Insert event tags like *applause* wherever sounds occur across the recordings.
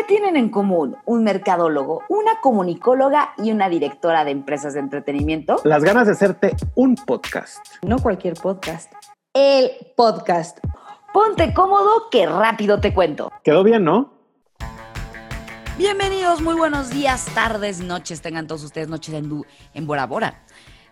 ¿Qué tienen en común un mercadólogo, una comunicóloga y una directora de empresas de entretenimiento? Las ganas de hacerte un podcast. No cualquier podcast. El podcast. Ponte cómodo que rápido te cuento. Quedó bien, ¿no? Bienvenidos, muy buenos días, tardes, noches. Tengan todos ustedes noches en, en Bora Bora.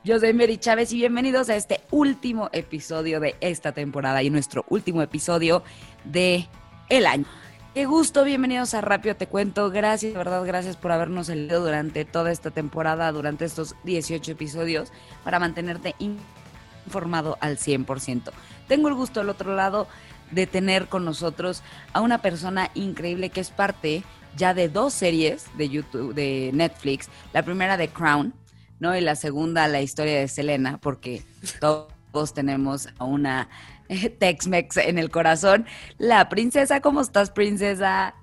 Yo soy Mary Chávez y bienvenidos a este último episodio de esta temporada y nuestro último episodio de el año. Qué gusto, bienvenidos a Rápido Te Cuento. Gracias, de verdad, gracias por habernos leído durante toda esta temporada, durante estos 18 episodios, para mantenerte informado al 100%. Tengo el gusto al otro lado de tener con nosotros a una persona increíble que es parte ya de dos series de YouTube, de Netflix. La primera de Crown, ¿no? Y la segunda, la historia de Selena, porque *laughs* todos tenemos a una *laughs* Tex-Mex en el corazón. La princesa, ¿cómo estás, princesa?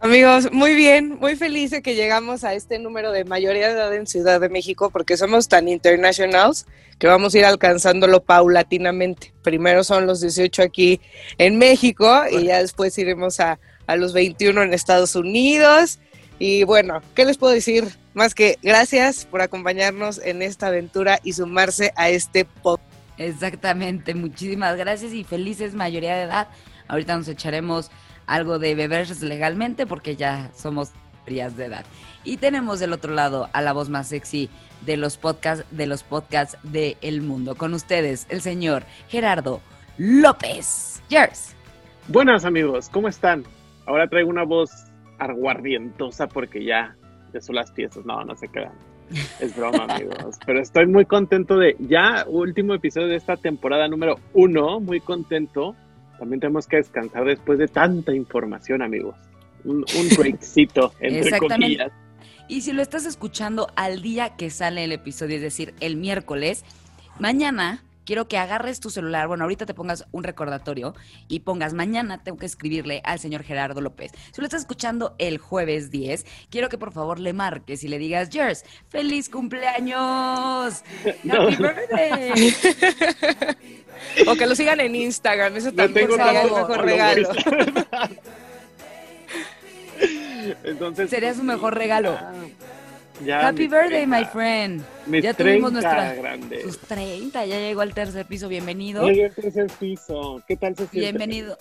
Amigos, muy bien, muy feliz de que llegamos a este número de mayoría de edad en Ciudad de México porque somos tan internationals que vamos a ir alcanzándolo paulatinamente. Primero son los 18 aquí en México y ya después iremos a, a los 21 en Estados Unidos. Y bueno, ¿qué les puedo decir? Más que gracias por acompañarnos en esta aventura y sumarse a este podcast Exactamente, muchísimas gracias y felices mayoría de edad. Ahorita nos echaremos algo de beber legalmente porque ya somos mayorías de edad. Y tenemos del otro lado a la voz más sexy de los podcasts de los podcasts de mundo. Con ustedes, el señor Gerardo López. Yers. Buenas amigos, ¿cómo están? Ahora traigo una voz aguardientosa porque ya, ya son las fiestas. No, no se quedan. Es broma, amigos. Pero estoy muy contento de ya, último episodio de esta temporada número uno. Muy contento. También tenemos que descansar después de tanta información, amigos. Un, un *laughs* breakcito, entre comillas. Y si lo estás escuchando al día que sale el episodio, es decir, el miércoles, mañana quiero que agarres tu celular, bueno, ahorita te pongas un recordatorio y pongas mañana tengo que escribirle al señor Gerardo López. Si lo estás escuchando el jueves 10, quiero que por favor le marques y le digas, Jers, feliz cumpleaños. *laughs* Happy birthday. o que lo sigan en Instagram, eso también sería el mejor regalo. *laughs* Entonces, sería su mejor regalo. Ah. Happy birthday, my friend. ya tuvimos nuestra, grande. sus 30, ya llegó al tercer piso, bienvenido. Llegué al tercer piso, ¿qué tal se siente? Bienvenido.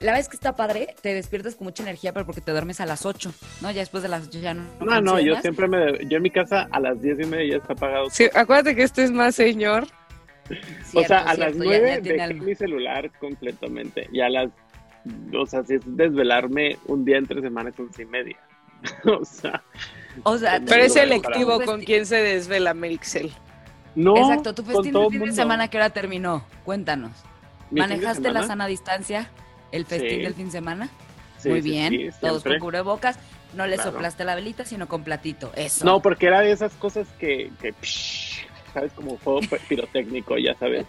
La vez que está padre, te despiertas con mucha energía, pero porque te duermes a las 8, ¿no? Ya después de las 8 ya no. No, no, yo siempre me. Yo en mi casa a las 10 y media ya está apagado. Sí, acuérdate que este es más señor. o sea, a las 9 dejé mi celular completamente. Y a las. O sea, si es desvelarme un día entre semanas, once y media. *laughs* o sea. O sea, pero es selectivo con quién se desvela Merixel. No. Exacto, tu festín de fin de semana que hora terminó. Cuéntanos. ¿Manejaste la sana distancia? ¿El festín del fin de semana? Muy bien. Todos con cubrebocas. No le soplaste la velita, sino con platito. Eso. No, porque era de esas cosas que, ¿sabes? Como fuego *laughs* pirotécnico, ya sabes.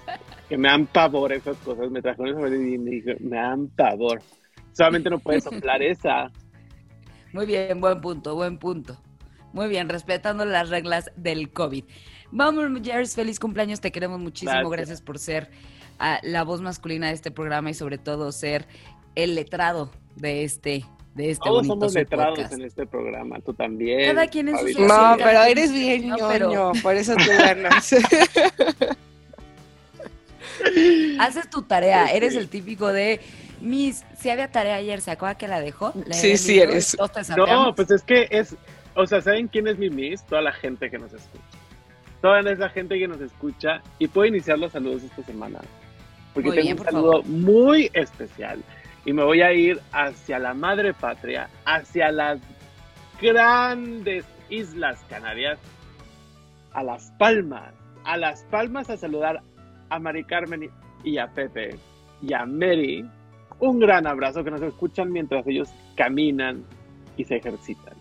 que me dan pavor esas cosas. Me trajeron esa y me dije, me dan pavor. Solamente no puedes soplar esa. Muy bien, buen punto, buen punto. Muy bien, respetando las reglas del COVID. Vamos, Jers, feliz cumpleaños, te queremos muchísimo. Gracias, por ser ah, la voz masculina de este programa y sobre todo ser el letrado de este de este Todos somos letrados en este programa, tú también. Cada quien en su No, pero eres bien ñoño, por eso te ganas. *laughs* Haces tu tarea, eres el típico de Miss, si había tarea ayer, ¿se acuerda que la dejó? sí, sí eres. No, pues es que es o sea, ¿saben quién es mi Miss? Toda la gente que nos escucha. Toda esa gente que nos escucha y puedo iniciar los saludos esta semana. Porque tengo un saludo muy especial. Y me voy a ir hacia la madre patria, hacia las grandes Islas Canarias, a Las Palmas. A Las Palmas a saludar a Mari Carmen y a Pepe y a Mary. Un gran abrazo que nos escuchan mientras ellos caminan y se ejercitan.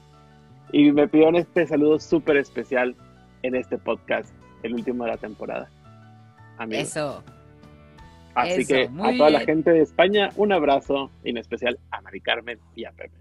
Y me pidieron este saludo súper especial en este podcast, el último de la temporada. Eso. Así que a toda la gente de España, un abrazo, y en especial a Mari Carmen y a Pepe.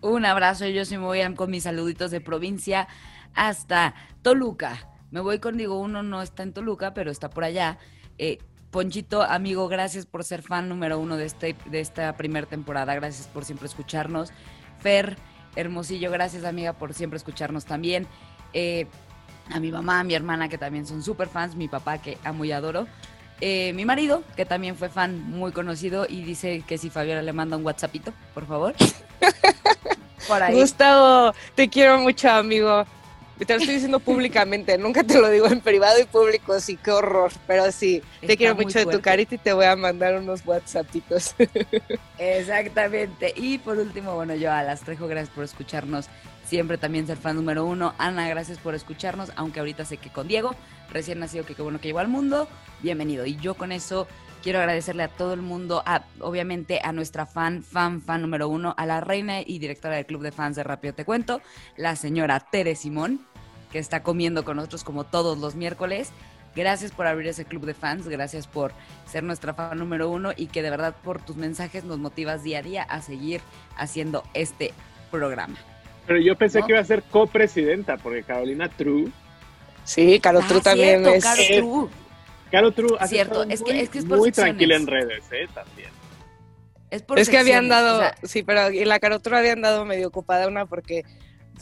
Un abrazo, yo sí me voy con mis saluditos de provincia hasta Toluca. Me voy con, digo, uno no está en Toluca, pero está por allá. Eh, Ponchito, amigo, gracias por ser fan número uno de, este, de esta primera temporada. Gracias por siempre escucharnos. Fer, Hermosillo, gracias, amiga, por siempre escucharnos también. Eh, a mi mamá, a mi hermana, que también son súper fans. Mi papá, que amo y adoro. Eh, mi marido, que también fue fan muy conocido y dice que si Fabiola le manda un WhatsAppito, por favor. *laughs* Gustavo, te quiero mucho, amigo. Te lo estoy diciendo públicamente, nunca te lo digo en privado y público, sí, qué horror, pero sí, te quiero mucho de tu carita y te voy a mandar unos WhatsAppitos. Exactamente. Y por último, bueno, yo a las Trejo, gracias por escucharnos, siempre también ser fan número uno. Ana, gracias por escucharnos, aunque ahorita sé que con Diego, recién nacido, que qué bueno que llegó al mundo, bienvenido. Y yo con eso quiero agradecerle a todo el mundo, a, obviamente a nuestra fan, fan, fan número uno, a la reina y directora del club de fans de Rápido Te Cuento, la señora Tere Simón, que está comiendo con nosotros como todos los miércoles. Gracias por abrir ese club de fans, gracias por ser nuestra fan número uno y que de verdad por tus mensajes nos motivas día a día a seguir haciendo este programa. Pero yo pensé que iba a ser copresidenta, porque Carolina True. Sí, Caro True ah, también es. Caro True. Caro True cierto, es que, es que es por muy tranquila en redes, ¿eh? También. Es, por es que habían dado, sí, pero en la Caro True habían dado medio ocupada una porque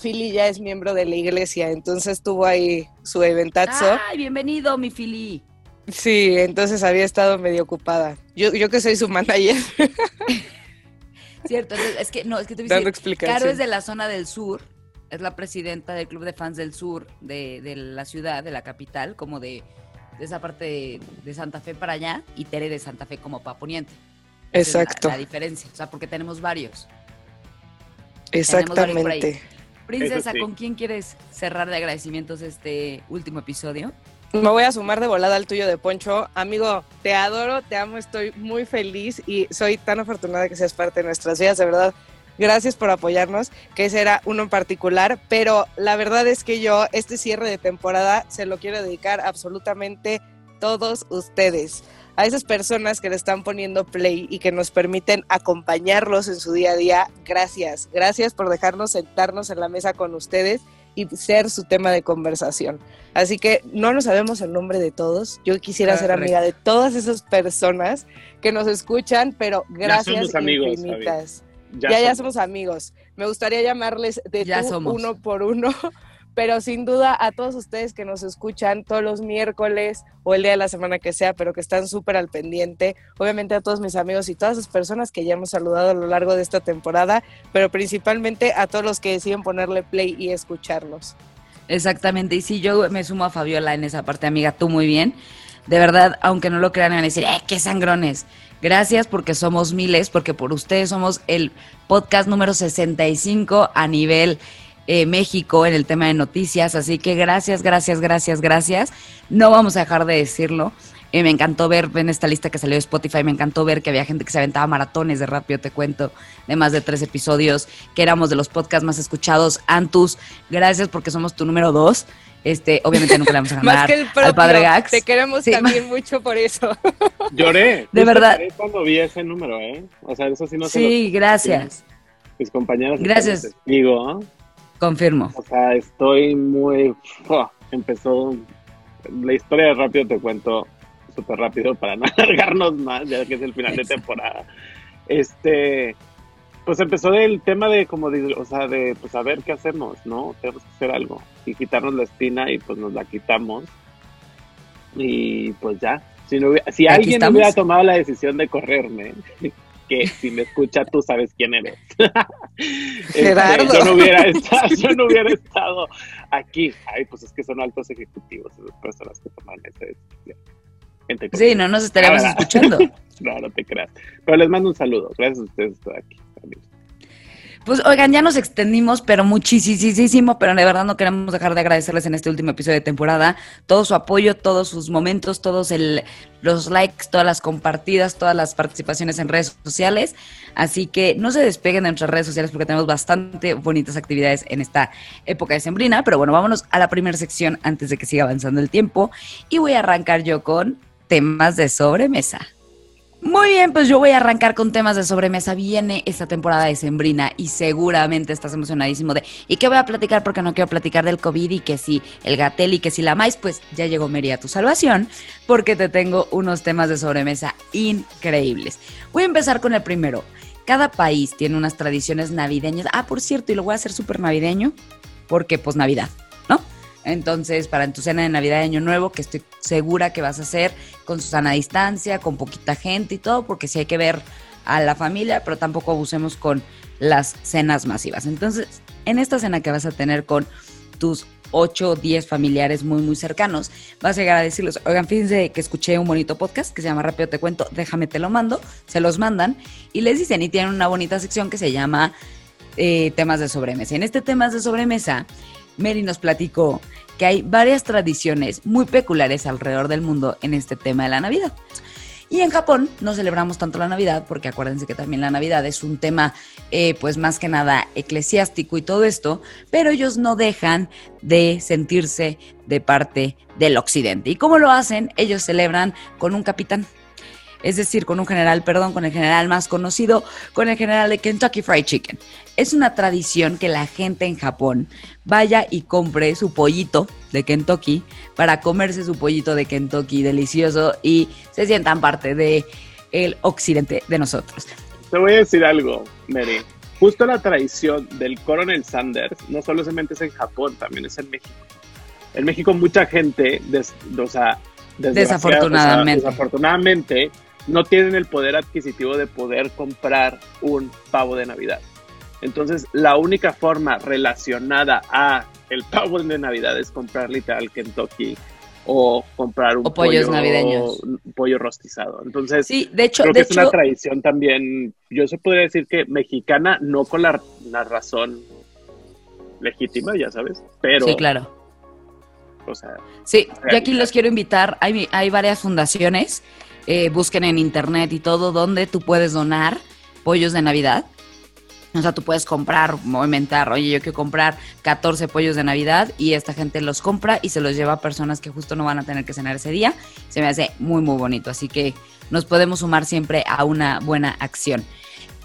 Philly ya es miembro de la iglesia, entonces tuvo ahí su eventazo. ¡Ay, bienvenido, mi Philly! Sí, entonces había estado medio ocupada. Yo, yo que soy su manager. *laughs* Cierto, es que no, es que te voy a decir, Caro es de la zona del sur, es la presidenta del club de fans del sur de, de la ciudad, de la capital, como de, de esa parte de, Santa Fe para allá, y Tere de Santa Fe como para Poniente. Exacto. la, diferencia, o sea, porque tenemos varios. Exactamente. Princesa, ¿con quién quieres cerrar de agradecimientos este último episodio? Me voy a sumar de volada al tuyo de Poncho. Amigo, te adoro, te amo, estoy muy feliz y soy tan afortunada que seas parte de nuestras vidas, de verdad. Gracias por apoyarnos, que ese era uno en particular, pero la verdad es que yo este cierre de temporada se lo quiero dedicar absolutamente todos ustedes a esas personas que le están poniendo play y que nos permiten acompañarlos en su día a día, gracias. Gracias por dejarnos sentarnos en la mesa con ustedes y ser su tema de conversación. Así que no nos sabemos el nombre de todos. Yo quisiera ser amiga de todas esas personas que nos escuchan, pero gracias ya infinitas. Ya, ya, somos amigos. Me gustaría llamarles de uno por uno *laughs* pero sin duda a todos ustedes que nos escuchan todos los miércoles o el día de la semana que sea, pero que están súper al pendiente, obviamente a todos mis amigos y todas las personas que ya hemos saludado a lo largo de esta temporada, pero principalmente a todos los que deciden ponerle play y escucharlos. Exactamente, y sí, yo me sumo a Fabiola en esa parte, amiga, tú muy bien. De verdad, aunque no lo crean, van a decir, ¡eh, qué sangrones! Gracias porque somos miles, porque por ustedes somos el podcast número 65 a nivel eh, México en el tema de noticias. Así que gracias, gracias, gracias, gracias. No vamos a dejar de decirlo. Eh, me encantó ver en esta lista que salió de Spotify, me encantó ver que había gente que se aventaba maratones de rápido, te cuento, de más de tres episodios, que éramos de los podcasts más escuchados. Antus, gracias porque somos tu número dos. Este, obviamente nunca le vamos a *laughs* ganar más que el al padre Gax. Te queremos también mucho por eso. *laughs* Lloré. De verdad. cuando vi ese número, ¿eh? O sea, eso sí no Sí, gracias. Mis compañeros. Gracias. Digo, Confirmo. O sea, estoy muy... empezó... La historia de Rápido te cuento súper rápido para no *laughs* alargarnos más, ya que es el final de temporada. Este... Pues empezó el tema de como, de, o sea, de pues a ver qué hacemos, ¿no? Tenemos que hacer algo. Y quitarnos la espina y pues nos la quitamos. Y pues ya. Si, no si alguien hubiera tomado la decisión de correrme, *laughs* que si me escucha tú sabes quién eres. *laughs* Este, yo, no hubiera estado, yo no hubiera estado aquí. Ay, pues es que son altos ejecutivos esas personas que toman esa decisión. Sí, no nos estaríamos escuchando. *laughs* no, no te creas. Pero les mando un saludo. Gracias a ustedes por aquí. Pues oigan, ya nos extendimos, pero muchísimo, pero de verdad no queremos dejar de agradecerles en este último episodio de temporada todo su apoyo, todos sus momentos, todos el, los likes, todas las compartidas, todas las participaciones en redes sociales. Así que no se despeguen de nuestras redes sociales porque tenemos bastante bonitas actividades en esta época de sembrina. Pero bueno, vámonos a la primera sección antes de que siga avanzando el tiempo. Y voy a arrancar yo con temas de sobremesa. Muy bien, pues yo voy a arrancar con temas de sobremesa. Viene esta temporada de Sembrina y seguramente estás emocionadísimo de ¿y qué voy a platicar? Porque no quiero platicar del COVID y que si el gatel y que si la maíz, pues ya llegó Mary a tu salvación porque te tengo unos temas de sobremesa increíbles. Voy a empezar con el primero. Cada país tiene unas tradiciones navideñas. Ah, por cierto, y lo voy a hacer súper navideño porque pues Navidad, ¿no? Entonces, para tu cena de Navidad de Año Nuevo, que estoy segura que vas a hacer con su sana distancia, con poquita gente y todo, porque sí hay que ver a la familia, pero tampoco abusemos con las cenas masivas. Entonces, en esta cena que vas a tener con tus 8 o 10 familiares muy, muy cercanos, vas a llegar a decirles, oigan, fíjense que escuché un bonito podcast que se llama Rápido Te Cuento, déjame te lo mando, se los mandan y les dicen y tienen una bonita sección que se llama eh, temas de sobremesa. En este temas de sobremesa Mary nos platicó que hay varias tradiciones muy peculiares alrededor del mundo en este tema de la Navidad. Y en Japón no celebramos tanto la Navidad, porque acuérdense que también la Navidad es un tema, eh, pues más que nada eclesiástico y todo esto, pero ellos no dejan de sentirse de parte del occidente. ¿Y cómo lo hacen? Ellos celebran con un capitán es decir, con un general, perdón, con el general más conocido, con el general de Kentucky Fried Chicken. Es una tradición que la gente en Japón vaya y compre su pollito de Kentucky para comerse su pollito de Kentucky delicioso y se sientan parte de el occidente de nosotros. Te voy a decir algo, Mary. Justo la tradición del Coronel Sanders no solamente es en Japón, también es en México. En México mucha gente, o sea, desafortunadamente. desafortunadamente no tienen el poder adquisitivo de poder comprar un pavo de Navidad. Entonces, la única forma relacionada a el pavo de Navidad es comprar literal Kentucky o comprar un pollo, navideños. pollo rostizado. Entonces, sí, de hecho, creo que es una tradición también, yo se podría decir que mexicana, no con la, razón legítima, ya sabes, pero... Sí, claro. O sea, sí, yo aquí los quiero invitar, hay, hay varias fundaciones eh, busquen en internet y todo, donde tú puedes donar pollos de Navidad. O sea, tú puedes comprar, movimentar, oye, yo quiero comprar 14 pollos de Navidad y esta gente los compra y se los lleva a personas que justo no van a tener que cenar ese día. Se me hace muy, muy bonito. Así que nos podemos sumar siempre a una buena acción.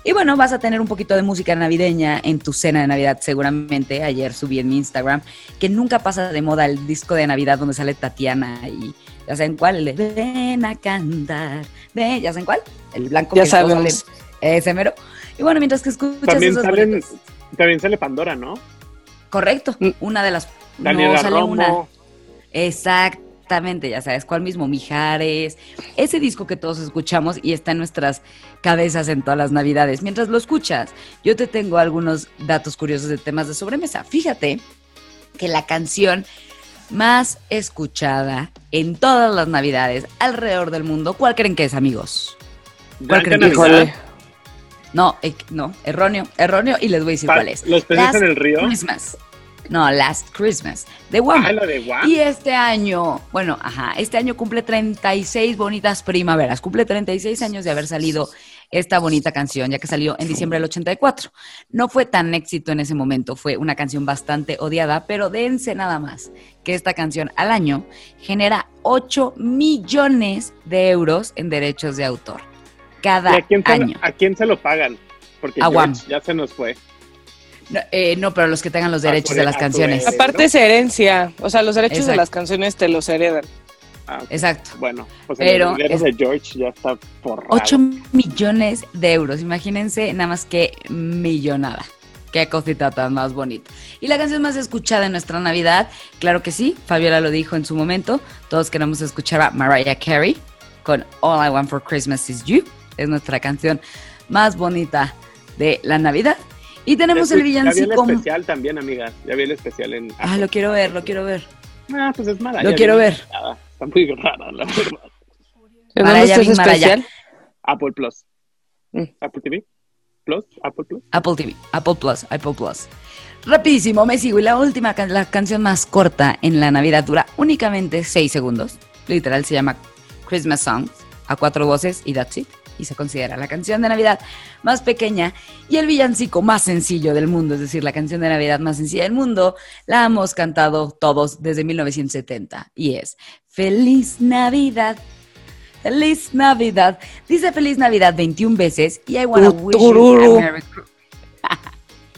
Y bueno, vas a tener un poquito de música navideña en tu cena de Navidad seguramente. Ayer subí en mi Instagram que nunca pasa de moda el disco de Navidad donde sale Tatiana y ya saben cuál, ven a cantar, ven, ya saben cuál, el blanco ya que sabemos. ese mero. Y bueno, mientras que escuchas también salen, también sale Pandora, ¿no? Correcto, mm. una de las Daniela no, sale una. Exactamente, ya sabes cuál mismo, Mijares, ese disco que todos escuchamos y está en nuestras cabezas en todas las navidades. Mientras lo escuchas, yo te tengo algunos datos curiosos de temas de sobremesa. Fíjate que la canción más escuchada en todas las navidades alrededor del mundo. ¿Cuál creen que es, amigos? ¿Cuál creen que es? No, eh, no, erróneo, erróneo y les voy a decir cuál es. ¿Los peces en el río? Christmas. No, Last Christmas. De One. Ah, de Y este año, bueno, ajá, este año cumple 36 bonitas primaveras. Cumple 36 años de haber salido esta bonita canción, ya que salió en diciembre del 84. No fue tan éxito en ese momento, fue una canción bastante odiada, pero dense nada más que esta canción al año genera 8 millones de euros en derechos de autor. Cada a quién año. ¿A quién se lo pagan? Porque ya se nos fue. Eh, no, pero los que tengan los derechos de las canciones. Aparte es herencia, o sea, los derechos de las canciones te los heredan. Ah, Exacto. Bueno, pues Pero el de George ya está por 8 millones de euros. Imagínense nada más que millonada. Qué cosita tan más bonita. Y la canción más escuchada en nuestra Navidad, claro que sí, Fabiola lo dijo en su momento. Todos queremos escuchar a Mariah Carey con All I Want for Christmas Is You. Es nuestra canción más bonita de la Navidad. Y tenemos el villancico. Ya vi el especial también, amiga. Ya vi el especial en. Ah, lo quiero ver, lo quiero ver. Ah, pues es mala. Lo quiero ver muy rara, la verdad. ¿Dónde es especial? Apple Plus. Mm. Apple TV. Plus, Apple Plus. Apple TV, Apple Plus, Apple Plus. Rapidísimo, me sigo. Y la última, la canción más corta en la Navidad dura únicamente 6 segundos. Literal se llama Christmas Songs, a cuatro voces y that's it. Y se considera la canción de Navidad más pequeña y el villancico más sencillo del mundo, es decir, la canción de Navidad más sencilla del mundo, la hemos cantado todos desde 1970 y es Feliz Navidad. Feliz Navidad. Dice Feliz Navidad 21 veces y I wanna wish you a Merry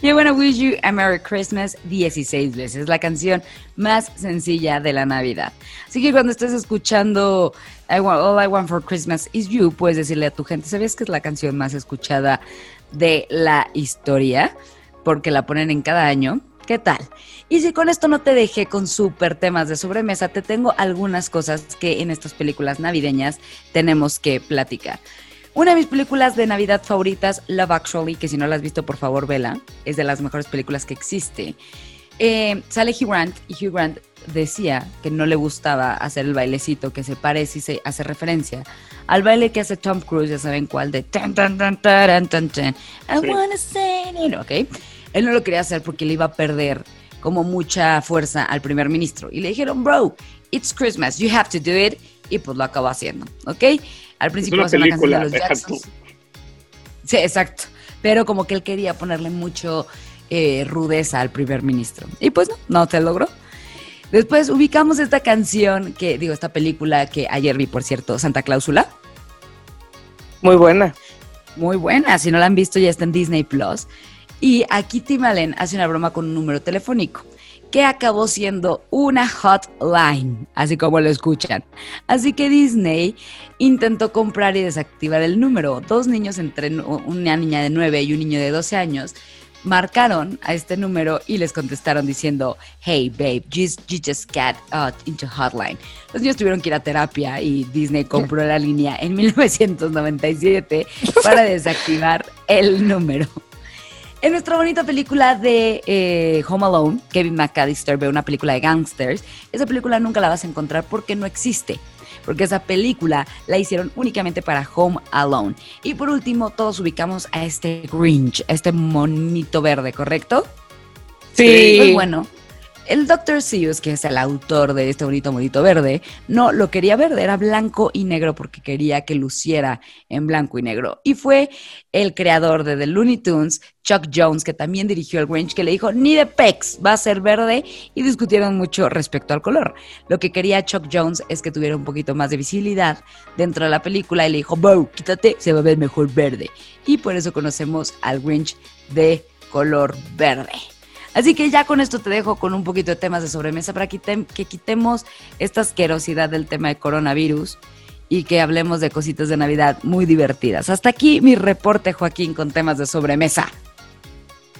I wanna wish you a Merry Christmas 16 veces. La canción más sencilla de la Navidad. Así que cuando estés escuchando All I Want for Christmas is You, puedes decirle a tu gente, ¿sabes que es la canción más escuchada de la historia? Porque la ponen en cada año. ¿Qué tal? Y si con esto no te dejé con súper temas de sobremesa, te tengo algunas cosas que en estas películas navideñas tenemos que platicar. Una de mis películas de Navidad favoritas, Love Actually, que si no la has visto, por favor, vela. Es de las mejores películas que existe. Eh, sale Hugh Grant y Hugh Grant decía que no le gustaba hacer el bailecito que se parece y se hace referencia al baile que hace Tom Cruise, ya saben cuál, de tan tan tan tan tan tan I wanna say it, ¿ok? Él no lo quería hacer porque le iba a perder como mucha fuerza al primer ministro. Y le dijeron, bro, it's Christmas, you have to do it. Y pues lo acabó haciendo, ¿ok? Al principio es una película, de los Jacksons. Sí, exacto. Pero como que él quería ponerle mucho eh, rudeza al primer ministro. Y pues no, no te logró. Después ubicamos esta canción, que digo, esta película que ayer vi, por cierto, Santa Cláusula. Muy buena. Muy buena. Si no la han visto, ya está en Disney Plus. Y aquí Tim Allen hace una broma con un número telefónico que acabó siendo una hotline, así como lo escuchan. Así que Disney intentó comprar y desactivar el número. Dos niños entre una niña de 9 y un niño de 12 años marcaron a este número y les contestaron diciendo, hey babe, you, just got into hotline. Los niños tuvieron que ir a terapia y Disney compró la línea en 1997 para desactivar el número. En nuestra bonita película de eh, Home Alone, Kevin McAllister ve una película de gangsters. Esa película nunca la vas a encontrar porque no existe. Porque esa película la hicieron únicamente para Home Alone. Y por último, todos ubicamos a este Grinch, a este monito verde, ¿correcto? Sí. Pues bueno, el Dr. Seuss, que es el autor de este bonito monito verde, no lo quería verde, era blanco y negro porque quería que luciera en blanco y negro. Y fue el creador de The Looney Tunes, Chuck Jones, que también dirigió el Grinch, que le dijo, ni de pex, va a ser verde, y discutieron mucho respecto al color. Lo que quería Chuck Jones es que tuviera un poquito más de visibilidad dentro de la película y le dijo, Bo, quítate, se va a ver mejor verde. Y por eso conocemos al Grinch de color verde. Así que ya con esto te dejo con un poquito de temas de sobremesa para que, quitemos esta asquerosidad del tema de coronavirus y que hablemos de cositas de Navidad muy divertidas. Hasta aquí mi reporte, Joaquín, con temas de sobremesa.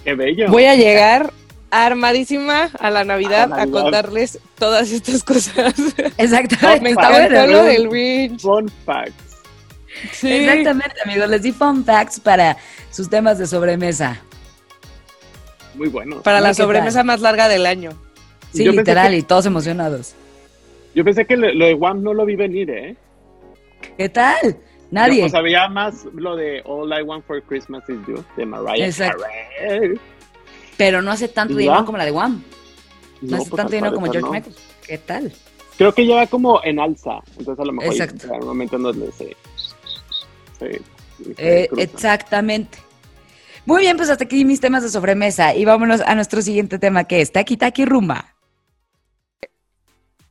¡Qué bello! Voy a llegar armadísima a la Navidad a, contarles todas estas cosas. Exactamente. Me bueno lo del Winch. Fun facts. Sí. Exactamente, amigos. Les di fun facts para sus temas de sobremesa. Muy bueno. Para la sobremesa más larga del año. Sí, literal, y todos emocionados. Yo pensé que lo de Wham no lo vi venir, ¿eh? ¿Qué tal? Nadie. Yo, sabía más lo de All I Want for Christmas is You, de Mariah Exacto. Carey. Pero no hace tanto dinero como la de Wham. No, hace pues, tanto dinero como George Michael. ¿Qué tal? Creo que lleva como en alza. Entonces a lo mejor Exacto. en un momento en donde se... eh, exactamente. Muy bien, pues hasta aquí mis temas de sobremesa y vámonos a nuestro siguiente tema que es Taki Taki Rumba.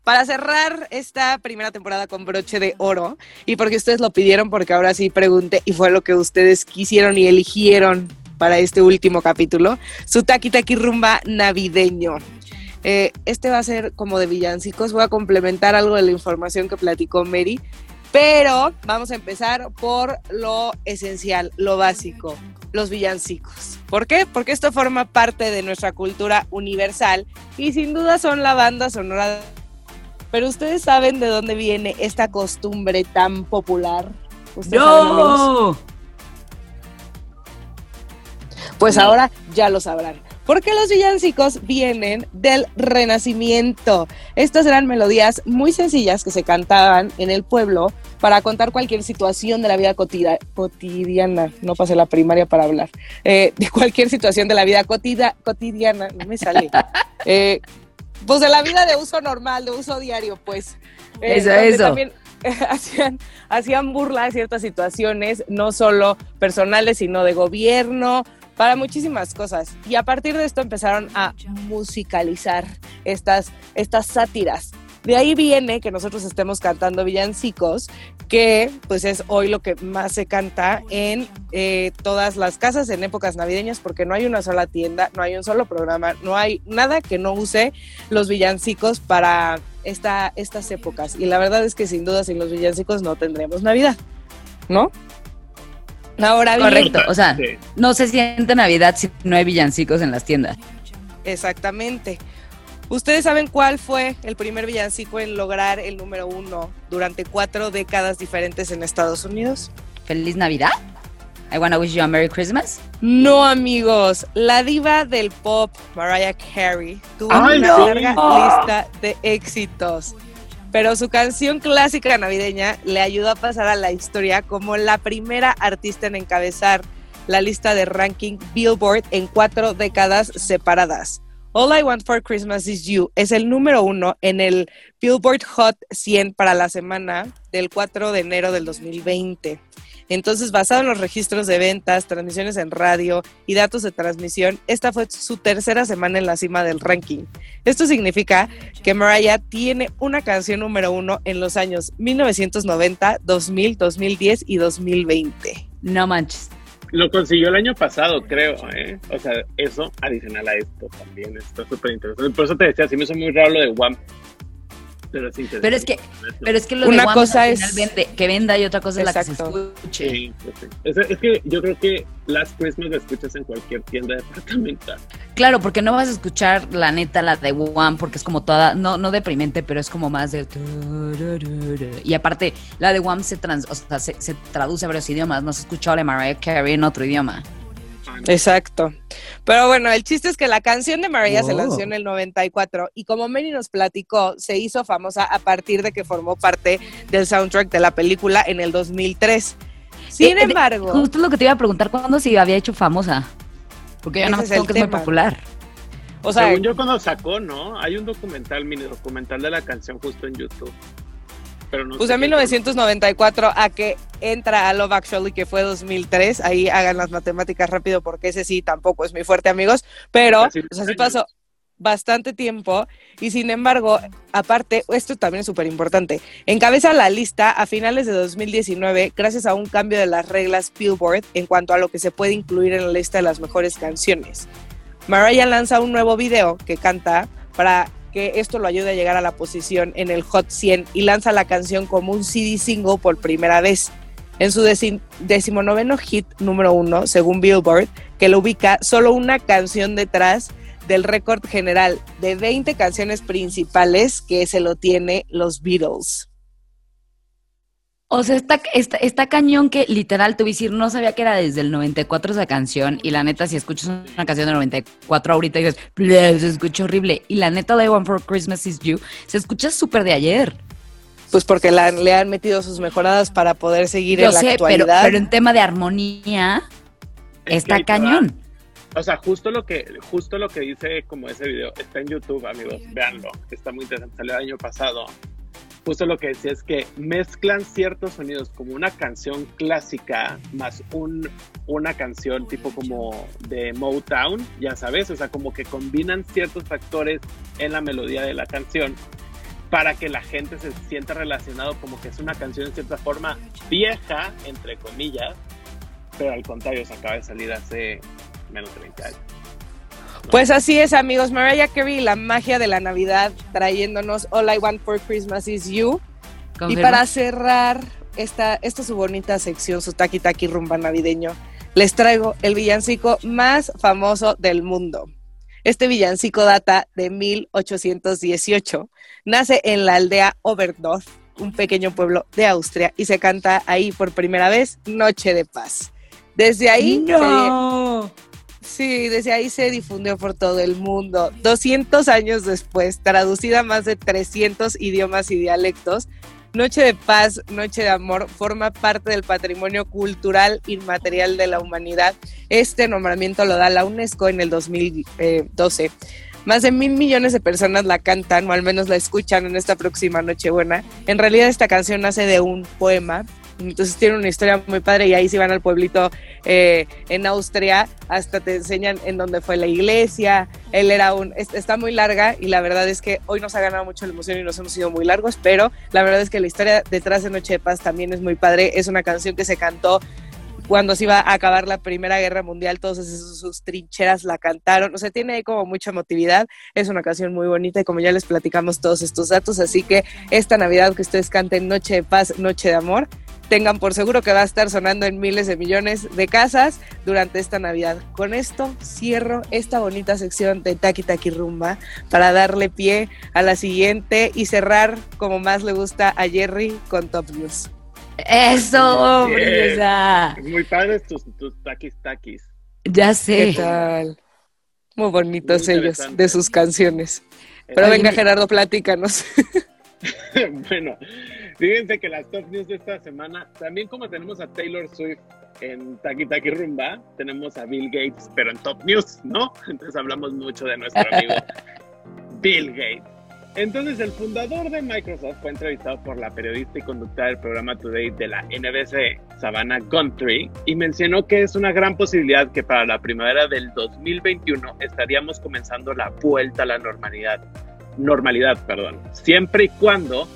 Para cerrar esta primera temporada con broche de oro, y porque ustedes lo pidieron, porque ahora sí pregunté y fue lo que ustedes quisieron y eligieron para este último capítulo, su Taki Taki Rumba navideño. Eh, este va a ser como de villancicos, voy a complementar algo de la información que platicó Mary, pero vamos a empezar por lo esencial, lo básico los villancicos. ¿Por qué? Porque esto forma parte de nuestra cultura universal y sin duda son la banda sonora. Pero ustedes saben de dónde viene esta costumbre tan popular. ¡No! Pues ahora ya lo sabrán. Porque los villancicos vienen del Renacimiento. Estas eran melodías muy sencillas que se cantaban en el pueblo para contar cualquier situación de la vida cotidiana. No pasé la primaria para hablar. Eh, de cualquier situación de la vida cotidiana. No me sale. *laughs* Eh, pues de la vida de uso normal, de uso diario, pues. Eh, eso, eso. También *laughs* hacían, hacían burla de ciertas situaciones, no solo personales, sino de gobierno para muchísimas cosas. Y a partir de esto empezaron a musicalizar estas, estas sátiras. De ahí viene que nosotros estemos cantando villancicos, que pues es hoy lo que más se canta en eh, todas las casas en épocas navideñas porque no hay una sola tienda, no hay un solo programa, no hay nada que no use los villancicos para esta, estas épocas. Y la verdad es que sin duda sin los villancicos no tendremos Navidad, ¿no? Ahora bien, Correcto, o sea, no se siente Navidad si no hay villancicos en las tiendas. Exactamente. ¿Ustedes saben cuál fue el primer villancico en lograr el número uno durante cuatro décadas diferentes en Estados Unidos? ¿Feliz Navidad? I wanna wish you a Merry Christmas. No, amigos. La diva del pop, Mariah Carey, tuvo una larga lista de éxitos. Pero su canción clásica navideña le ayudó a pasar a la historia como la primera artista en encabezar la lista de ranking Billboard en cuatro décadas separadas. All I Want for Christmas is You es el número uno en el Billboard Hot 100 para la semana del 4 de enero del 2020. Entonces, basado en los registros de ventas, transmisiones en radio y datos de transmisión, esta fue su tercera semana en la cima del ranking. Esto significa que Mariah tiene una canción número uno en los años 1990, 2000, 2010 y 2020. No manches. Lo consiguió el año pasado, creo, ¿eh? O sea, eso adicional a esto también está súper interesante. Por eso te decía, sí me hizo muy raro lo de One pero, es que, pero es que lo una cosa es vende, que venda y otra cosa es la que se escuche. Sí, es, que yo creo que las Christmas las escuchas en cualquier tienda departamental. Claro, porque no vas a escuchar la neta la de One porque es como toda, no, no deprimente, pero es como más de y aparte la de One se trans, o sea, se, se traduce a varios idiomas, no se escucha la de Mariah Carey en otro idioma. Exacto. Pero bueno, el chiste es que la canción de María se lanzó en el 94 y como Mary nos platicó, se hizo famosa a partir de que formó parte del soundtrack de la película en el 2003. Sin eh, embargo... Justo lo que te iba a preguntar, ¿cuándo se había hecho famosa? Porque yo no me que es muy popular. O sea, Según yo cuando sacó, ¿no? Hay un documental, mini documental de la canción justo en YouTube pues en 1994 a que entra a Love Actually, que fue 2003. Ahí hagan las matemáticas rápido porque ese sí tampoco es muy fuerte, amigos. Pero, así, pasó bastante tiempo y sin embargo, aparte, esto también es súper importante, encabeza la lista a finales de 2019 gracias a un cambio de las reglas Billboard en cuanto a lo que se puede incluir en la lista de las mejores canciones. Mariah lanza un nuevo video que canta para que esto lo ayude a llegar a la posición en el Hot 100 y lanza la canción como un CD single por primera vez. En su decimonoveno hit número uno, según Billboard, que lo ubica solo una canción detrás del récord general de 20 canciones principales que se lo tiene los Beatles. O sea, está, está, cañón que literal te voy a decir, no sabía que era desde el 94 esa canción. Y la neta, si escuchas una canción del 94 ahorita y dices, se escucha horrible. Y la neta, The One for Christmas is You, se escucha súper de ayer. Pues porque le han metido sus mejoradas para poder seguir en la actualidad. Pero, pero en tema de armonía, está cañón. O sea, justo lo que, justo lo que dice como ese video, está en YouTube, amigos, véanlo, está muy interesante, salió el año pasado justo lo que decía es que mezclan ciertos sonidos como una canción clásica más un, una canción tipo como de Motown, ya sabes, o sea, como que combinan ciertos factores en la melodía de la canción para que la gente se sienta relacionado como que es una canción en cierta forma vieja, entre comillas, pero al contrario, se acaba de salir hace menos de 20 años. Pues así es, amigos. Mariah Carey, la magia de la Navidad, trayéndonos All I Want for Christmas is You. Y para cerrar esta, esta su bonita sección, su taki taki rumba navideño, les traigo el villancico más famoso del mundo. Este villancico data de 1818. Nace en la aldea Oberdorf, un pequeño pueblo de Austria, y se canta ahí por primera vez Noche de Paz. Desde ahí no. Sí, desde ahí se difundió por todo el mundo. 200 años después, traducida a más de 300 idiomas y dialectos, Noche de Paz, Noche de Amor forma parte del patrimonio cultural inmaterial de la humanidad. Este nombramiento lo da la UNESCO en el 2012. Más de mil millones de personas la cantan o al menos la escuchan en esta próxima Nochebuena. En realidad esta canción nace de un poema Entonces tiene una historia muy padre y ahí si van al pueblito eh, en Austria, hasta te enseñan en dónde fue la iglesia. Él era un, está muy larga y la verdad es que hoy nos ha ganado mucho la emoción y nos hemos ido muy largos, pero la verdad es que la historia detrás de Noche de Paz también es muy padre. Es una canción que se cantó cuando se iba a acabar la Primera Guerra Mundial, esos, sus trincheras la cantaron, o sea, tiene como mucha emotividad, es una canción muy bonita y como ya les platicamos todos estos datos, así que esta Navidad que ustedes canten Noche de Paz, Noche de Amor, tengan por seguro que va a estar sonando en miles de millones de casas durante esta Navidad. Con esto cierro esta bonita sección de Taki Taki Rumba para darle pie a la siguiente y cerrar como más le gusta a Jerry con Top News. Eso, Muy padres tus, tus taquis taquis. Ya sé. ¿Qué tal? Muy bonitos ellos, de sus canciones. Pero venga, Gerardo, platícanos. *laughs* bueno, fíjense que las top news de esta semana, también como tenemos a Taylor Swift en Taki Taki Rumba, tenemos a Bill Gates, pero en top news, ¿no? Entonces hablamos mucho de nuestro amigo *laughs* Bill Gates. Entonces, el fundador de Microsoft fue entrevistado por la periodista y conductora del programa Today de la NBC, Savannah Guntry, y mencionó que es una gran posibilidad que para la primavera del 2021 estaríamos comenzando la vuelta a la normalidad. Normalidad, perdón. Siempre y cuando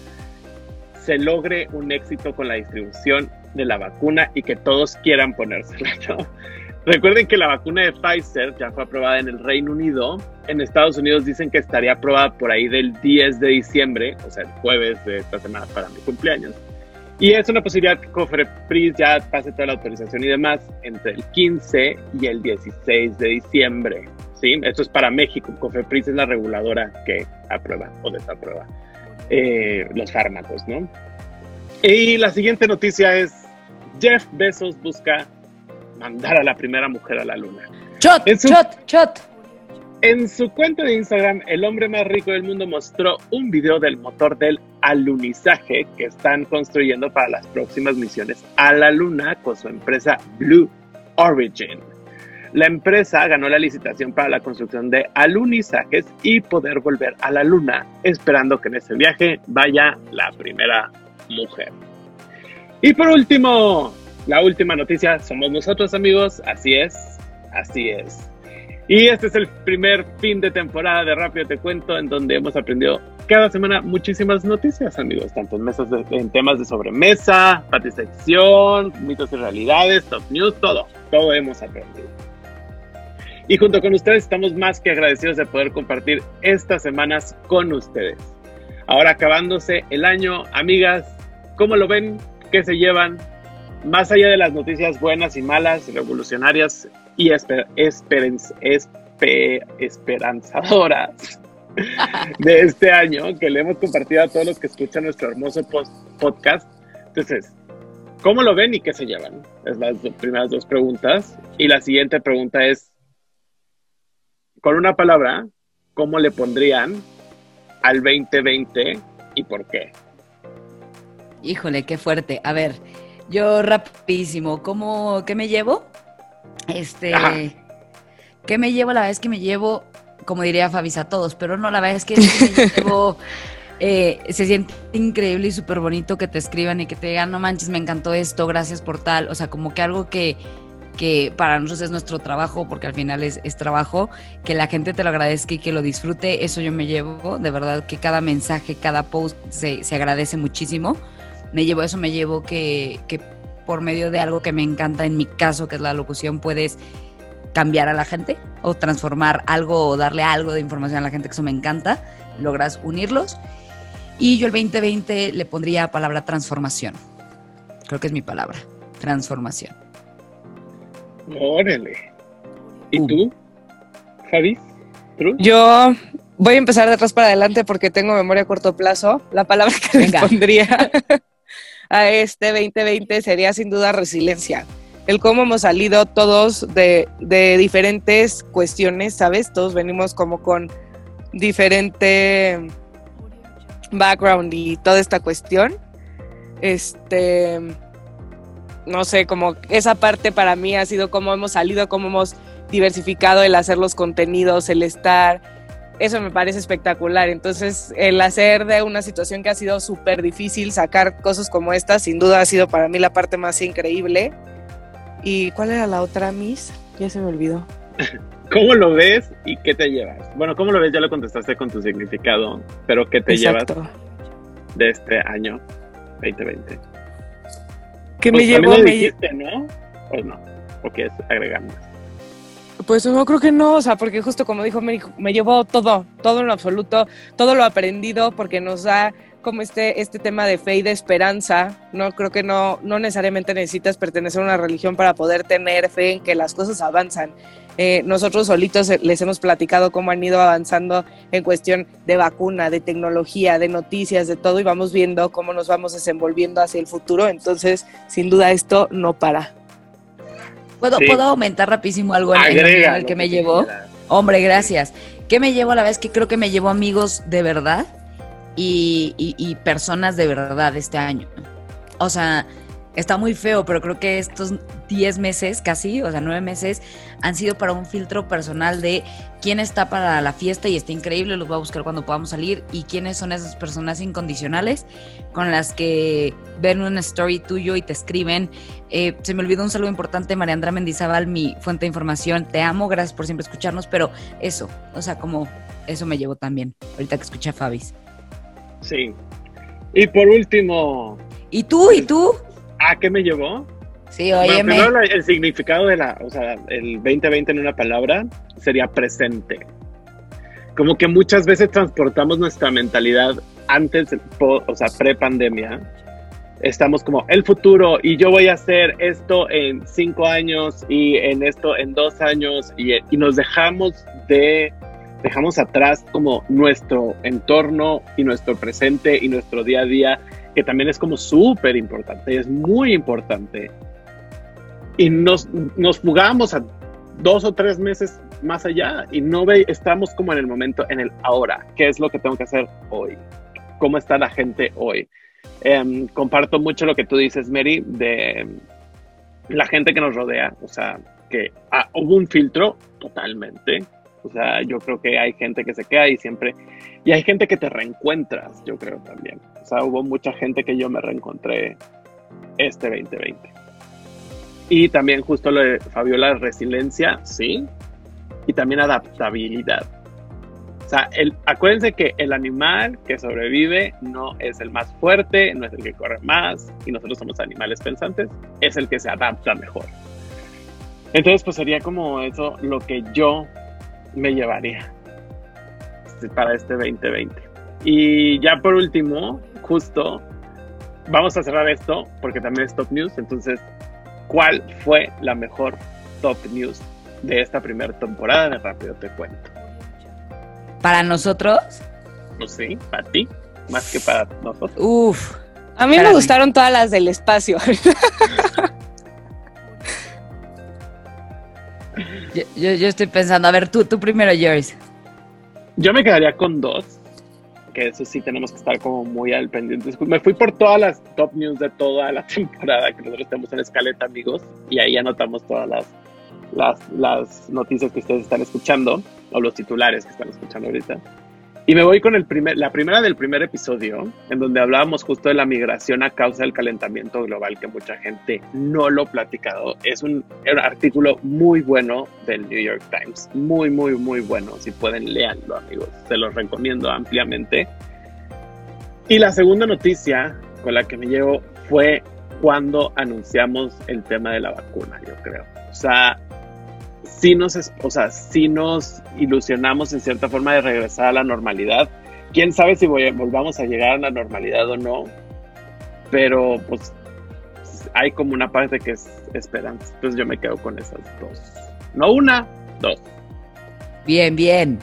se logre un éxito con la distribución de la vacuna y que todos quieran ponérsela, *laughs* ¿no? Recuerden que la vacuna de Pfizer ya fue aprobada en el Reino Unido. En Estados Unidos dicen que estaría aprobada por ahí del 10 de diciembre, o sea, el jueves de esta semana para mi cumpleaños. Y es una posibilidad que Cofrepris ya pase toda la autorización y demás entre el 15 y el 16 de diciembre. ¿sí? Esto es para México. Cofrepris es la reguladora que aprueba o desaprueba eh, los fármacos, ¿no? Y la siguiente noticia es Jeff Bezos busca mandar a la primera mujer a la luna. Chot, chot, chot. En su cuenta de Instagram, el hombre más rico del mundo mostró un video del motor del alunizaje que están construyendo para las próximas misiones a la luna con su empresa Blue Origin. La empresa ganó la licitación para la construcción de alunizajes y poder volver a la luna, esperando que en ese viaje vaya la primera mujer. Y por último, la última noticia somos nosotros, amigos. Así es, así es. Y este es el primer fin de temporada de Rápido Te Cuento, en donde hemos aprendido cada semana muchísimas noticias, amigos, tanto en, mesas en temas de sobremesa, patisección, mitos y realidades, top news, todo, todo hemos aprendido. Y junto con ustedes estamos más que agradecidos de poder compartir estas semanas con ustedes. Ahora acabándose el año, amigas, ¿cómo lo ven? ¿Qué se llevan? más allá de las noticias buenas y malas, revolucionarias y esperanzadoras *laughs* de este año, que le hemos compartido a todos los que escuchan nuestro hermoso podcast. Entonces, ¿cómo lo ven y qué se llevan? Es las primeras dos preguntas. Y la siguiente pregunta es, con una palabra, ¿cómo le pondrían al 2020 y por qué? Híjole, qué fuerte. A ver, yo rapidísimo, ¿cómo, qué me llevo? Este, ¿qué me llevo? La es que me llevo, como diría Fabis, a todos, pero no, la verdad es que me *laughs* llevo, eh, se siente increíble y súper bonito que te escriban y que te digan, no manches, me encantó esto, gracias por tal, o sea, como que algo que, que para nosotros es nuestro trabajo, porque al final es, es, trabajo, que la gente te lo agradezca y que lo disfrute, eso yo me llevo, de verdad que cada mensaje, cada post se, se agradece muchísimo me llevo eso, me llevo que, por medio de algo que me encanta, en mi caso, que es la locución, puedes cambiar a la gente o transformar algo o darle algo de información a la gente, que eso me encanta, logras unirlos. Y yo el 2020 le pondría palabra transformación. Creo que es mi palabra, transformación. Órale. ¿Y uh. tú, Javi? Yo voy a empezar de atrás para adelante porque tengo memoria a corto plazo. La palabra que le pondría *laughs* a este 2020 sería sin duda resiliencia. El cómo hemos salido todos de, diferentes cuestiones, ¿sabes? Todos venimos como con diferente background y toda esta cuestión. Este, no sé, como esa parte para mí ha sido cómo hemos salido, cómo hemos diversificado el hacer los contenidos, el estar eso me parece espectacular. Entonces, el hacer de una situación que ha sido súper difícil, sacar cosas como esta, sin duda ha sido para mí la parte más increíble. ¿Y cuál era la otra, Miss? Ya se me olvidó. *laughs* ¿Cómo lo ves y qué te llevas? Bueno, ¿cómo lo ves? Ya lo contestaste con tu significado, pero ¿qué te llevas de este año 2020? ¿Qué me pues, llevó? Me dijiste, ¿no? ¿O no? ¿O quieres agregar más? Pues yo creo que no, o sea, porque justo como dijo me, me llevó todo, todo en lo absoluto, todo lo aprendido, porque nos da como este, este tema de fe y de esperanza, ¿no? Creo que no, no necesariamente necesitas pertenecer a una religión para poder tener fe en que las cosas avanzan. Eh, nosotros solitos les hemos platicado cómo han ido avanzando en cuestión de vacuna, de tecnología, de noticias, de todo, y vamos viendo cómo nos vamos desenvolviendo hacia el futuro. Entonces, sin duda, esto no para. ¿Puedo, ¿puedo aumentar rapidísimo algo en, el que me llevó? Hombre, gracias. ¿Qué me llevó a la vez? Que creo que me llevó amigos de verdad y, personas de verdad este año. O sea, está muy feo, pero creo que estos 10 meses casi, o sea, 9 meses, han sido para un filtro personal de quién está para la fiesta y está increíble, los voy a buscar cuando podamos salir, y quiénes son esas personas incondicionales con las que ven una story tuyo y te escriben. Eh, se me olvidó un saludo importante, Mariandra Mendizábal, mi fuente de información. Te amo, gracias por siempre escucharnos, pero eso, o sea, como eso me llevó también, ahorita que escuché a Fabis. Sí. Y por último. ¿Y tú? ¿Y tú? ¿A qué me llevó? Sí, oye. el significado de la, o sea, el 2020 en una palabra sería presente. Como que muchas veces transportamos nuestra mentalidad antes, o sea, pre-pandemia. Estamos como el futuro y yo voy a hacer esto en cinco años y en esto en dos años y, y nos dejamos de dejamos atrás como nuestro entorno y nuestro presente y nuestro día a día, que también es como súper importante, es muy importante. Y nos, nos fugamos a dos o tres meses más allá y no ve, estamos como en el momento, en el ahora, qué es lo que tengo que hacer hoy, cómo está la gente hoy. Em, comparto mucho lo que tú dices, Mary, de la gente que nos rodea, o sea, que ah, hubo un filtro totalmente, o sea, yo creo que hay gente que se queda y siempre... Y hay gente que te reencuentras, yo creo también. O sea, hubo mucha gente que yo me reencontré este 2020. Y también justo lo de Fabiola, resiliencia, sí. Y también adaptabilidad. O sea, el, acuérdense que el animal que sobrevive no es el más fuerte, no es el que corre más, y nosotros somos animales pensantes, es el que se adapta mejor. Entonces, pues sería como eso lo que yo me llevaría este, para este 2020. Y ya por último, justo, vamos a cerrar esto porque también es top news. Entonces, ¿cuál fue la mejor top news de esta primera temporada de Rápido Te Cuento? ¿Para nosotros? Pues sí, para ti, más que para nosotros. Uf. A mí me gustaron todas las del espacio. *laughs* Yo, estoy pensando, a ver, tú, tú primero, Joyce. Yo me quedaría con dos, que eso sí tenemos que estar como muy al pendiente. Me fui por todas las top news de toda la *laughs* temporada que nosotros tenemos en escaleta, amigos, y ahí anotamos todas las, las, las noticias que ustedes están escuchando, o los titulares que están escuchando ahorita. Y me voy con el primer, la primera del primer episodio, en donde hablábamos justo de la migración a causa del calentamiento global, que mucha gente no lo ha platicado. Es un, artículo muy bueno del New York Times, muy, muy, muy bueno. Si pueden, leanlo, amigos. Se los recomiendo ampliamente. Y la segunda noticia con la que me llevo fue cuando anunciamos el tema de la vacuna, yo creo. O sea, sí nos, o sea, sí nos ilusionamos en cierta forma de regresar a la normalidad. Quién sabe si volvamos a llegar a la normalidad o no, pero pues hay como una parte que es esperanza. Entonces yo me quedo con esas dos. No una, dos. Bien, bien.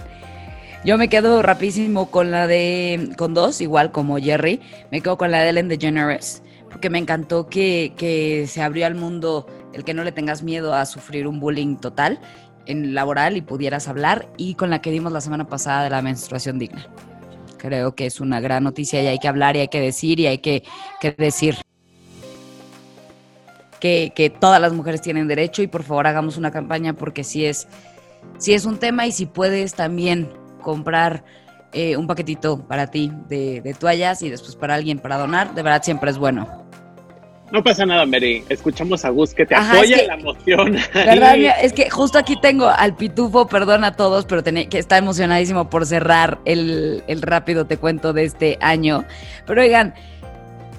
Yo me quedo rapidísimo con la de, con dos, igual como Jerry. Me quedo con la de Ellen DeGeneres, porque me encantó que, que se abrió al mundo el que no le tengas miedo a sufrir un bullying total en laboral y pudieras hablar y con la que dimos la semana pasada de la menstruación digna. Creo que es una gran noticia y hay que hablar y hay que decir y hay que, decir que, que, todas las mujeres tienen derecho y por favor hagamos una campaña porque si es, si es un tema y si puedes también comprar eh, un paquetito para ti de, de toallas y después para alguien para donar, de verdad siempre es bueno. No pasa nada, Mary. Escuchamos a Gus que te apoya en la emoción. ¿verdad? Es que justo aquí tengo al pitufo, perdón a todos, pero que está emocionadísimo por cerrar el, el rápido te cuento de este año. Pero oigan,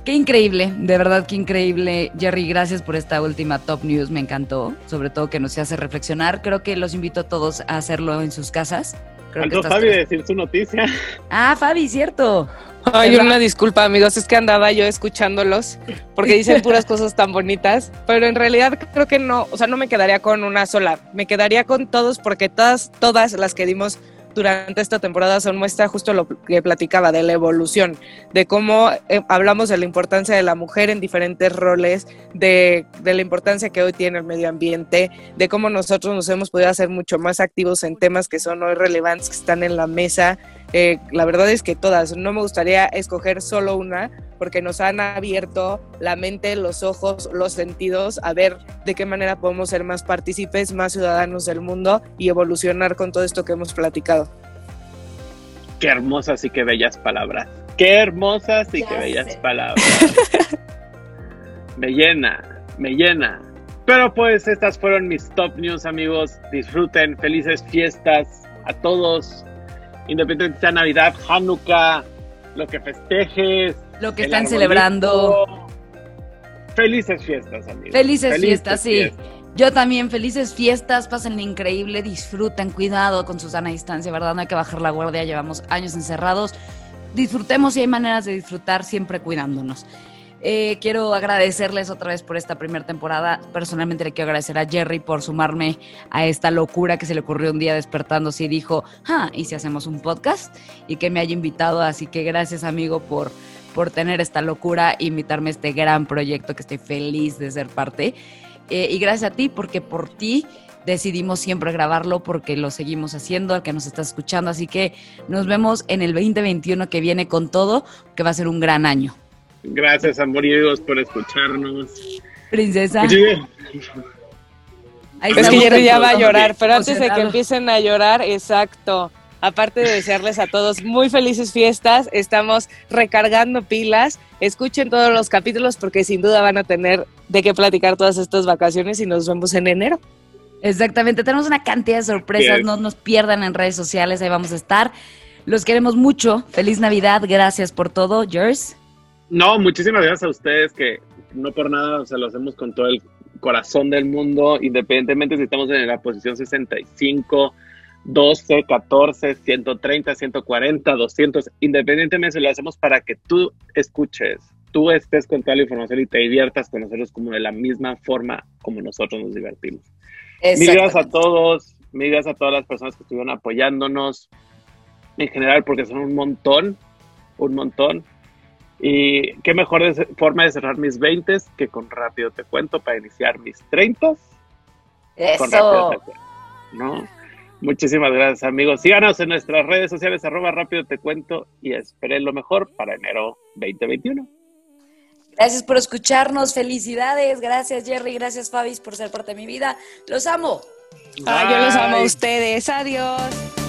Qué increíble, de verdad qué increíble. Jerry, gracias por esta última top news, me encantó. Sobre todo que nos hace reflexionar. Creo que los invito a todos a hacerlo en sus casas. Creo Fabi decir su noticia. Ah, Fabi, cierto. Ay, una disculpa, amigos, es que andaba yo escuchándolos porque dicen puras *laughs* cosas tan bonitas, pero en realidad creo que no, o sea, no me quedaría con una sola, me quedaría con todos porque todas, todas las que dimos durante esta temporada son muestra justo lo que platicaba de la evolución, de cómo eh, hablamos de la importancia de la mujer en diferentes roles, de, de, la importancia que hoy tiene el medio ambiente, de cómo nosotros nos hemos podido hacer mucho más activos en temas que son hoy relevantes, que están en la mesa eh, la verdad es que todas, no me gustaría escoger solo una porque nos han abierto la mente, los ojos, los sentidos a ver de qué manera podemos ser más partícipes, más ciudadanos del mundo y evolucionar con todo esto que hemos platicado. Qué hermosas y qué bellas palabras. Qué hermosas y qué bellas palabras. *laughs* me llena, me llena. Pero pues estas fueron mis top news amigos. Disfruten, felices fiestas a todos independientemente sea Navidad, Hanukkah, lo que festejes. Lo que están celebrando. Felices fiestas, amigos. Felices, fiestas, sí. Yo también, felices fiestas, pasen increíble, disfruten, cuidado con su sana distancia, ¿verdad? No hay que bajar la guardia, llevamos años encerrados. Disfrutemos y hay maneras de disfrutar siempre cuidándonos. Eh, quiero agradecerles otra vez por esta primera temporada. Personalmente le quiero agradecer a Jerry por sumarme a esta locura que se le ocurrió un día despertándose y dijo, ah, ¿y si hacemos un podcast? Y que me haya invitado. Así que gracias, amigo, por, por tener esta locura e invitarme a este gran proyecto que estoy feliz de ser parte. Eh, y gracias a ti, porque por ti decidimos siempre grabarlo porque lo seguimos haciendo, al que nos está escuchando. Así que nos vemos en el 2021 que viene con todo, que va a ser un gran año. Gracias, amoritos, por escucharnos. Princesa. es que Jerry ya va a llorar, pero antes de que empiecen a llorar, exacto. Aparte de desearles a todos muy felices fiestas, estamos recargando pilas. Escuchen todos los capítulos porque sin duda van a tener de qué platicar todas estas vacaciones y nos vemos en enero. Exactamente, tenemos una cantidad de sorpresas, no nos pierdan en redes sociales, ahí vamos a estar. Los queremos mucho. Feliz Navidad, gracias por todo, Jers. No, muchísimas gracias a ustedes que no por nada se lo hacemos con todo el corazón del mundo, independientemente si estamos en la posición 65, 12, 14, 130, 140, 200, independientemente se lo hacemos para que tú escuches, tú estés con toda la información y te diviertas con nosotros como de la misma forma como nosotros nos divertimos. Mil gracias a todos, mil gracias a todas las personas que estuvieron apoyándonos en general porque son un montón, un montón. Y qué mejor forma de cerrar mis 20 que con rápido te cuento para iniciar mis 30. Eso. ¿no? Muchísimas gracias, amigos. Síganos en nuestras redes sociales, arroba rápido te cuento y esperen lo mejor para enero 2021. Gracias por escucharnos, felicidades, gracias Jerry, gracias Fabis por ser parte de mi vida. Los amo. yo los amo a ustedes, adiós.